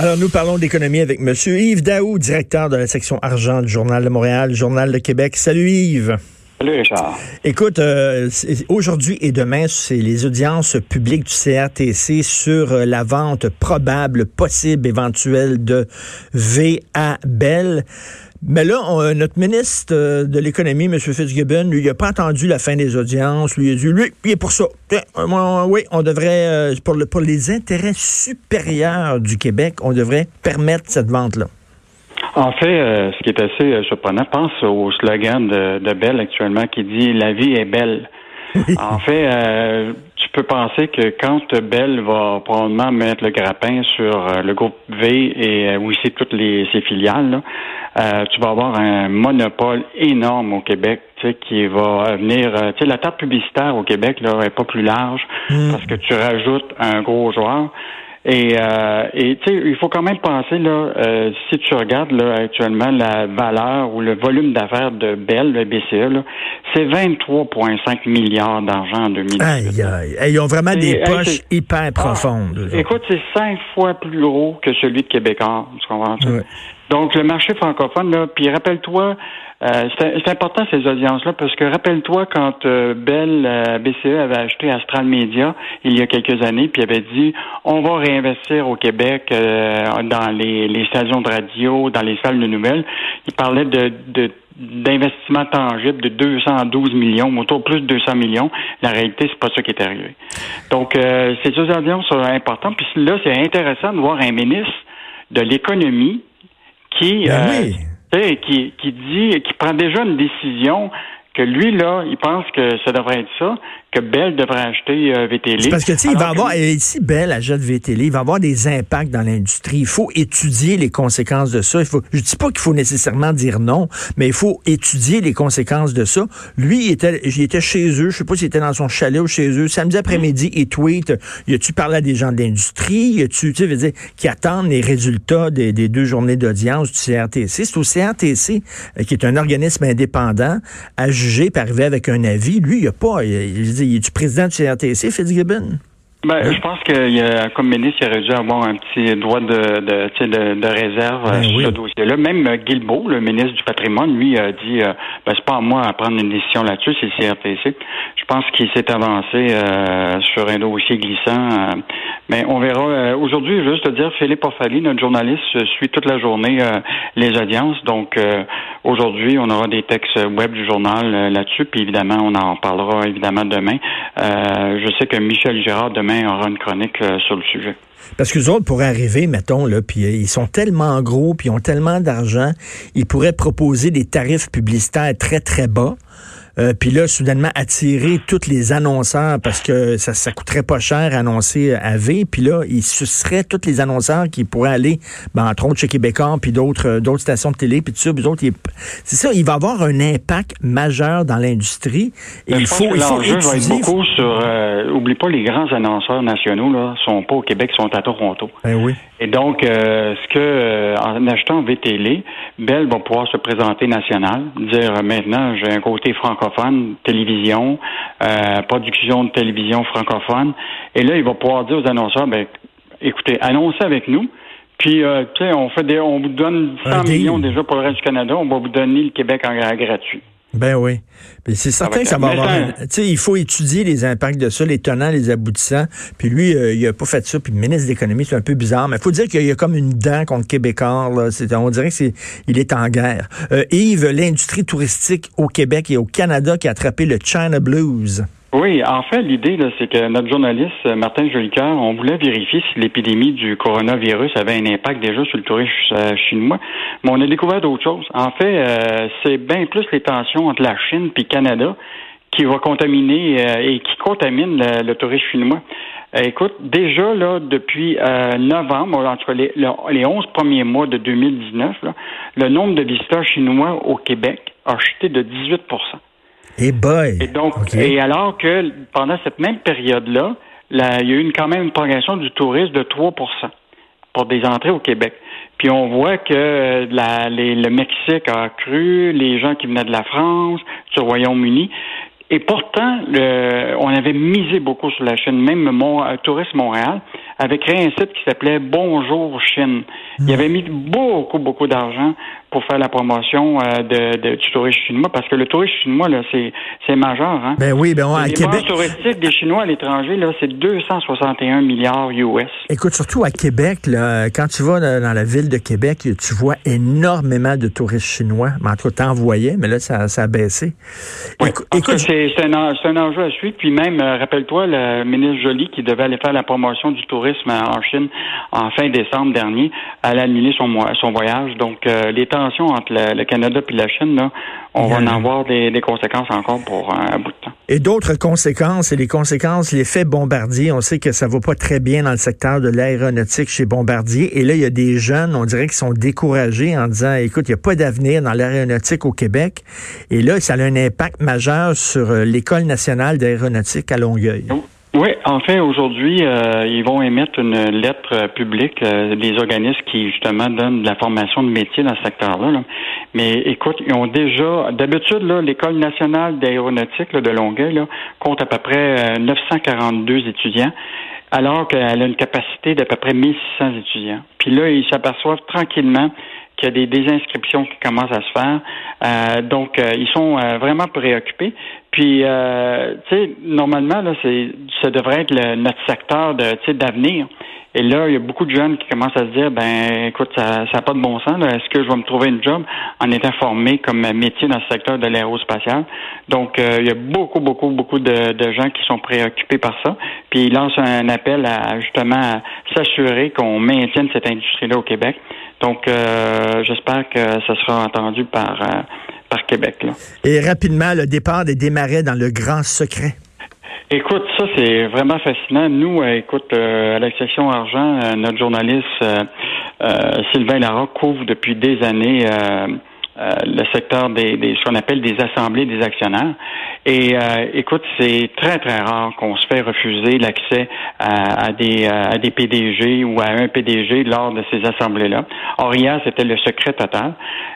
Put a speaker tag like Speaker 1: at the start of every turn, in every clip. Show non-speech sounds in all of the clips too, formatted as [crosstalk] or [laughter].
Speaker 1: Alors, nous parlons d'économie avec M. Yves Daou, directeur de la section argent du Journal de Montréal, Journal de Québec. Salut Yves.
Speaker 2: Salut Richard.
Speaker 1: Écoute, euh, aujourd'hui et demain, c'est les audiences publiques du CRTC sur euh, la vente probable, possible, éventuelle de VA Bell. Mais là, euh, notre ministre de l'économie, M. Fitzgibbon, lui, il n'a pas attendu la fin des audiences. Lui, il a dit, lui, il est pour ça. oui, on devrait, pour, le, pour les intérêts supérieurs du Québec, on devrait permettre cette vente-là.
Speaker 2: En fait, euh, ce qui est assez euh, surprenant, pense au slogan de, de Bell actuellement qui dit La vie est belle. [laughs] En fait, euh, tu peux penser que quand Bell va probablement mettre le grappin sur le groupe V et aussi toutes les, ses filiales, tu vas avoir un monopole énorme au Québec qui va venir. tu sais, la table publicitaire au Québec là, est pas plus large hmm. parce que tu rajoutes un gros joueur. Et, euh, et tu sais, il faut quand même penser là, euh, si tu regardes là actuellement la valeur ou le volume d'affaires de Bell, le BCE, c'est 23,5 milliards d'argent en 2018.
Speaker 1: Aïe, aïe. Ils ont vraiment des poches hyper ah, profondes.
Speaker 2: écoute, c'est cinq fois plus gros que celui de Québécois. Tu comprends? Donc, le marché francophone, là, puis rappelle-toi, euh, c'est important ces audiences-là parce que rappelle-toi quand euh, Bell euh, BCE avait acheté Astral Media il y a quelques années, puis avait dit on va réinvestir au Québec dans les, les, stations de radio, dans les salles de nouvelles. Il parlait de, de d'investissement tangible de 212 millions, autour plus de 200 millions. La réalité, c'est pas ça qui est arrivé. Donc, ces audiences sont importantes. Puis là, c'est intéressant de voir un ministre de l'économie qui,
Speaker 1: ben
Speaker 2: qui, qui dit, qui prend déjà une décision que lui, là, il pense que ça devrait être ça, que Bell devrait acheter euh, VTL.
Speaker 1: Parce que, tu sais, il va avoir, si Bell achète VTL, il va avoir des impacts dans l'industrie. Il faut étudier les conséquences de ça. Il faut, je dis pas qu'il faut nécessairement dire non, mais il faut étudier les conséquences de ça. Lui, il était, il était chez eux, je sais pas s'il était dans son chalet ou chez eux. Samedi après-midi, il tweet, y a-tu parlé à des gens de l'industrie? Y a-tu, tu sais, veux dire, qui attendent les résultats des, des deux journées d'audience du CRTC? C'est au CRTC, euh, qui est un organisme indépendant, à juger, par arriver avec un avis. Lui, il n'y a pas, il, il, est du président du CRTC, Fitzgibbon?
Speaker 2: Ben, hein? je pense que comme ministre, il aurait dû avoir un petit droit de, de, de, de réserve ben sur ce dossier-là. Même euh, Guilbeault, le ministre du patrimoine, lui a dit euh, ben, c'est pas à moi à prendre une décision là-dessus, c'est le CRTC. Je pense qu'il s'est avancé euh, sur un dossier glissant. mais on verra. Aujourd'hui, juste te dire, Philippe Orfali, notre journaliste, suit toute la journée les audiences. Donc aujourd'hui, on aura des textes web du journal là-dessus. Puis évidemment, on en parlera évidemment demain. je sais que Michel Gérard demain aura une chronique euh, sur le sujet.
Speaker 1: Parce que autres pourraient arriver, mettons, là, puis euh, ils sont tellement gros, puis ils ont tellement d'argent, ils pourraient proposer des tarifs publicitaires très, très bas. Euh, puis là, soudainement, attirer tous les annonceurs parce que ça, ça coûterait pas cher annoncer à V. Puis là, il seraient tous les annonceurs qui pourraient aller, ben, entre autres chez Québécois, puis d'autres euh, d'autres stations de télé, puis tout ça. autres, c'est ça, il va avoir un impact majeur dans l'industrie.
Speaker 2: Et il faut, il faut étudier. beaucoup sur. Euh, oublie pas, les grands annonceurs nationaux là sont pas au Québec, sont à Toronto.
Speaker 1: Ben oui.
Speaker 2: Et donc, euh, ce que en achetant VTL, Bell va pouvoir se présenter national, dire maintenant j'ai un côté francophone télévision, euh, production de télévision francophone. Et là, il va pouvoir dire aux annonceurs, ben, écoutez, annoncez avec nous. Puis, euh, tu sais, on fait des, on vous donne 100 millions déjà pour le reste du Canada. On va vous donner le Québec en gratuit.
Speaker 1: Ben oui. C'est certain que ça va avoir. Tu sais, il faut étudier les impacts de ça, les tenants, les aboutissants. Puis lui, euh, il a pas fait ça. Puis le ministre de l'économie, c'est un peu bizarre. Mais il faut dire qu'il y a comme une dent contre Québécois. Là. on dirait qu'il est, est en guerre. Euh, Yves, l'industrie touristique au Québec et au Canada qui a attrapé le China Blues.
Speaker 2: Oui, en fait, l'idée, c'est que notre journaliste, euh, Martin Jolicoeur, on voulait vérifier si l'épidémie du coronavirus avait un impact déjà sur le tourisme euh, chinois, mais on a découvert d'autres choses. En fait, euh, c'est bien plus les tensions entre la Chine et le Canada qui va contaminer et qui contamine le, tourisme chinois. écoute, déjà là, depuis novembre, en tout cas les, les 11 premiers mois de 2019, le nombre de visiteurs chinois au Québec a chuté de 18
Speaker 1: et boy.
Speaker 2: Et donc, et alors que pendant cette même période-là, il y a eu quand même une progression du tourisme de 3% pour des entrées au Québec. Puis on voit que la, le Mexique a cru, les gens qui venaient de la France, du Royaume-Uni. Et pourtant, le, on avait misé beaucoup sur la Chine. Même mon, euh, Tourisme Montréal avait créé un site qui s'appelait Bonjour Chine. Il avait mis beaucoup, beaucoup d'argent pour faire la promotion euh, de, de, du tourisme chinois, parce que le tourisme chinois, là, c'est, c'est majeur. Hein?
Speaker 1: Ben oui, ben à Québec.
Speaker 2: touristique des Chinois à l'étranger, là, c'est 261 milliards US.
Speaker 1: Écoute, surtout à Québec, là, quand tu vas dans la ville de Québec, tu vois énormément de touristes chinois. Mais en tout cas, t'en voyais, mais là, ça, ça a baissé.
Speaker 2: écoute, c'est, un, un enjeu à suivre. Puis même, euh, rappelle-toi, le ministre Joly, qui devait aller faire la promotion du tourisme en Chine en fin décembre dernier, elle a annulé son, son voyage. Donc, euh, les tensions entre le, Canada et la Chine, là, on va en avoir des, conséquences encore pour un, bout de temps.
Speaker 1: Et d'autres conséquences, et les conséquences, l'effet Bombardier, on sait que ça va pas très bien dans le secteur de l'aéronautique chez Bombardier. Et là, il y a des jeunes, on dirait, qui sont découragés en disant, écoute, il n'y a pas d'avenir dans l'aéronautique au Québec. Et là, ça a un impact majeur sur euh, l'École nationale d'aéronautique à Longueuil.
Speaker 2: Oui, en fait, aujourd'hui, euh, ils vont émettre une lettre euh, publique euh, des organismes qui, justement, donnent de la formation de métier dans ce secteur-là. Mais écoute, ils ont déjà, d'habitude, l'École nationale d'aéronautique de Longueuil compte à peu près 942 étudiants, alors qu'elle a une capacité d'à peu près 1600 étudiants. Puis là, ils s'aperçoivent tranquillement qu'il y a des désinscriptions qui commencent à se faire. Euh, donc, euh, ils sont euh, vraiment préoccupés. Puis, tu sais, normalement, là, c'est, ça devrait être le, notre secteur de, d'avenir. Et là, il y a beaucoup de jeunes qui commencent à se dire, ben, écoute, ça n'a pas de bon sens. Est-ce que je vais me trouver une job en étant formé comme métier dans le secteur de l'aérospatial? Donc, il y a beaucoup, beaucoup, beaucoup de, de, gens qui sont préoccupés par ça. Puis, ils lancent un appel à justement s'assurer qu'on maintienne cette industrie-là au Québec. Donc, euh, j'espère que ça sera entendu par, euh, par Québec. Là.
Speaker 1: Et rapidement, le départ des démarrais dans le grand secret.
Speaker 2: Écoute, ça c'est vraiment fascinant. Nous, euh, écoute, à la section argent, notre journaliste Sylvain Lara couvre depuis des années le secteur des, des ce qu'on appelle des assemblées des actionnaires. Et euh, écoute, c'est très, très rare qu'on se fait refuser l'accès à, des, à des PDG ou à un PDG lors de ces assemblées-là. Or, hier, c'était le secret total.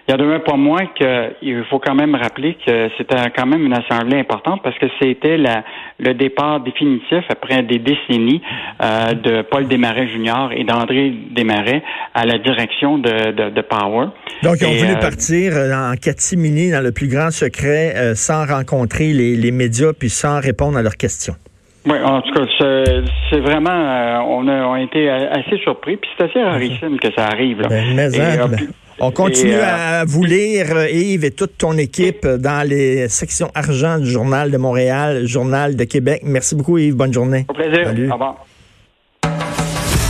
Speaker 2: Il y a de pas moins qu'il faut quand même rappeler que c'était quand même une assemblée importante parce que c'était le départ définitif après des décennies euh, de Paul Desmarais Junior et d'André Desmarais à la direction de, de, Power.
Speaker 1: Donc, ils ont voulu euh, partir en catimini dans le plus grand secret sans rencontrer les les, médias puis sans répondre à leurs questions.
Speaker 2: Oui, en tout cas, c'est vraiment, euh, on, a, été assez surpris, puis c'est assez rarissime que ça arrive.
Speaker 1: Ben, mais hein, euh, ben, on continue euh, à vous lire, Yves et toute ton équipe, dans les sections argent du Journal de Montréal, Journal de Québec. Merci beaucoup, Yves. Bonne journée.
Speaker 2: Au plaisir. Au revoir.